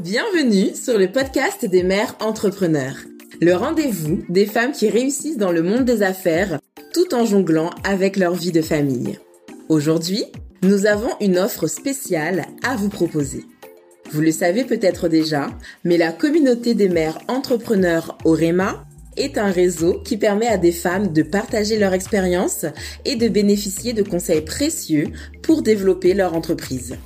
Bienvenue sur le podcast des mères entrepreneurs, le rendez-vous des femmes qui réussissent dans le monde des affaires tout en jonglant avec leur vie de famille. Aujourd'hui, nous avons une offre spéciale à vous proposer. Vous le savez peut-être déjà, mais la communauté des mères entrepreneurs Orema est un réseau qui permet à des femmes de partager leur expérience et de bénéficier de conseils précieux pour développer leur entreprise.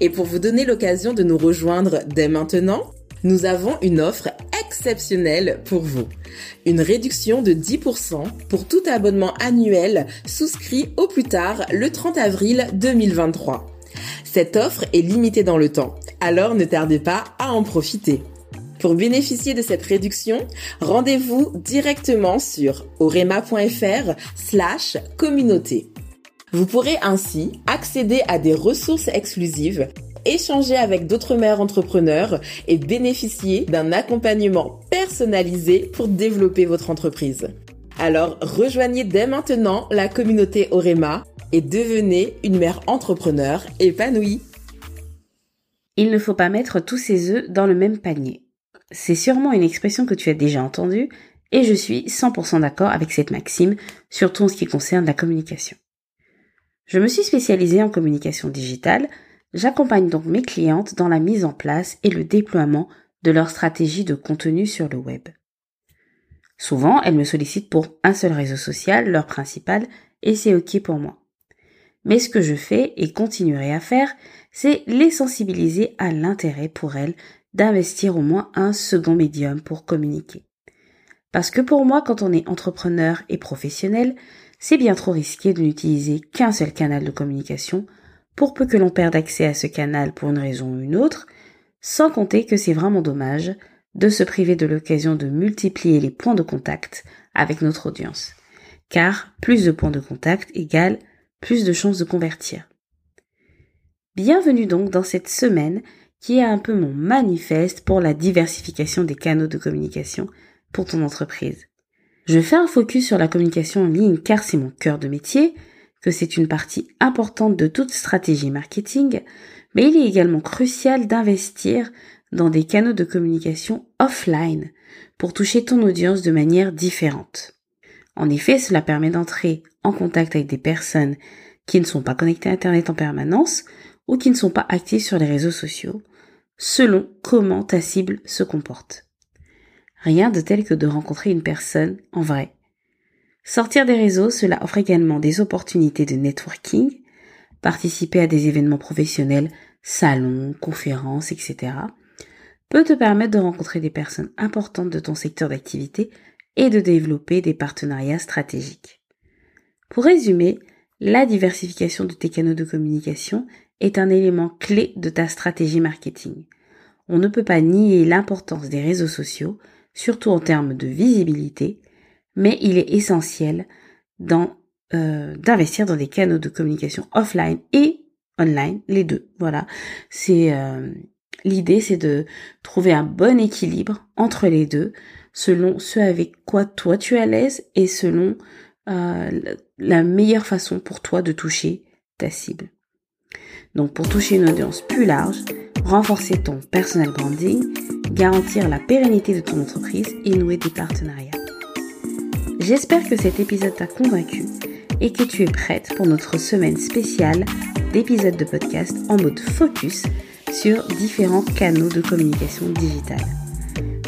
Et pour vous donner l'occasion de nous rejoindre dès maintenant, nous avons une offre exceptionnelle pour vous. Une réduction de 10% pour tout abonnement annuel souscrit au plus tard le 30 avril 2023. Cette offre est limitée dans le temps, alors ne tardez pas à en profiter. Pour bénéficier de cette réduction, rendez-vous directement sur orema.fr slash communauté. Vous pourrez ainsi accéder à des ressources exclusives, échanger avec d'autres mères entrepreneurs et bénéficier d'un accompagnement personnalisé pour développer votre entreprise. Alors rejoignez dès maintenant la communauté Orema et devenez une mère entrepreneur épanouie. Il ne faut pas mettre tous ses œufs dans le même panier. C'est sûrement une expression que tu as déjà entendue et je suis 100% d'accord avec cette maxime, surtout en ce qui concerne la communication. Je me suis spécialisée en communication digitale, j'accompagne donc mes clientes dans la mise en place et le déploiement de leur stratégie de contenu sur le web. Souvent, elles me sollicitent pour un seul réseau social, leur principal, et c'est ok pour moi. Mais ce que je fais et continuerai à faire, c'est les sensibiliser à l'intérêt pour elles d'investir au moins un second médium pour communiquer. Parce que pour moi, quand on est entrepreneur et professionnel, c'est bien trop risqué de n'utiliser qu'un seul canal de communication, pour peu que l'on perde accès à ce canal pour une raison ou une autre, sans compter que c'est vraiment dommage de se priver de l'occasion de multiplier les points de contact avec notre audience. Car plus de points de contact égale plus de chances de convertir. Bienvenue donc dans cette semaine qui est un peu mon manifeste pour la diversification des canaux de communication pour ton entreprise. Je fais un focus sur la communication en ligne car c'est mon cœur de métier, que c'est une partie importante de toute stratégie marketing, mais il est également crucial d'investir dans des canaux de communication offline pour toucher ton audience de manière différente. En effet, cela permet d'entrer en contact avec des personnes qui ne sont pas connectées à Internet en permanence ou qui ne sont pas actives sur les réseaux sociaux, selon comment ta cible se comporte. Rien de tel que de rencontrer une personne en vrai. Sortir des réseaux, cela offre également des opportunités de networking, participer à des événements professionnels, salons, conférences, etc., peut te permettre de rencontrer des personnes importantes de ton secteur d'activité et de développer des partenariats stratégiques. Pour résumer, la diversification de tes canaux de communication est un élément clé de ta stratégie marketing. On ne peut pas nier l'importance des réseaux sociaux, surtout en termes de visibilité, mais il est essentiel euh, d'investir dans des canaux de communication offline et online, les deux. Voilà, c'est euh, l'idée, c'est de trouver un bon équilibre entre les deux, selon ce avec quoi toi tu es à l'aise et selon euh, la meilleure façon pour toi de toucher ta cible. Donc pour toucher une audience plus large, renforcer ton personal branding, garantir la pérennité de ton entreprise et nouer des partenariats. J'espère que cet épisode t'a convaincu et que tu es prête pour notre semaine spéciale d'épisodes de podcast en mode focus sur différents canaux de communication digitale.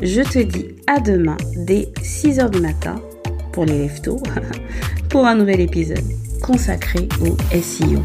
Je te dis à demain dès 6h du matin pour les leftos pour un nouvel épisode consacré au SEO.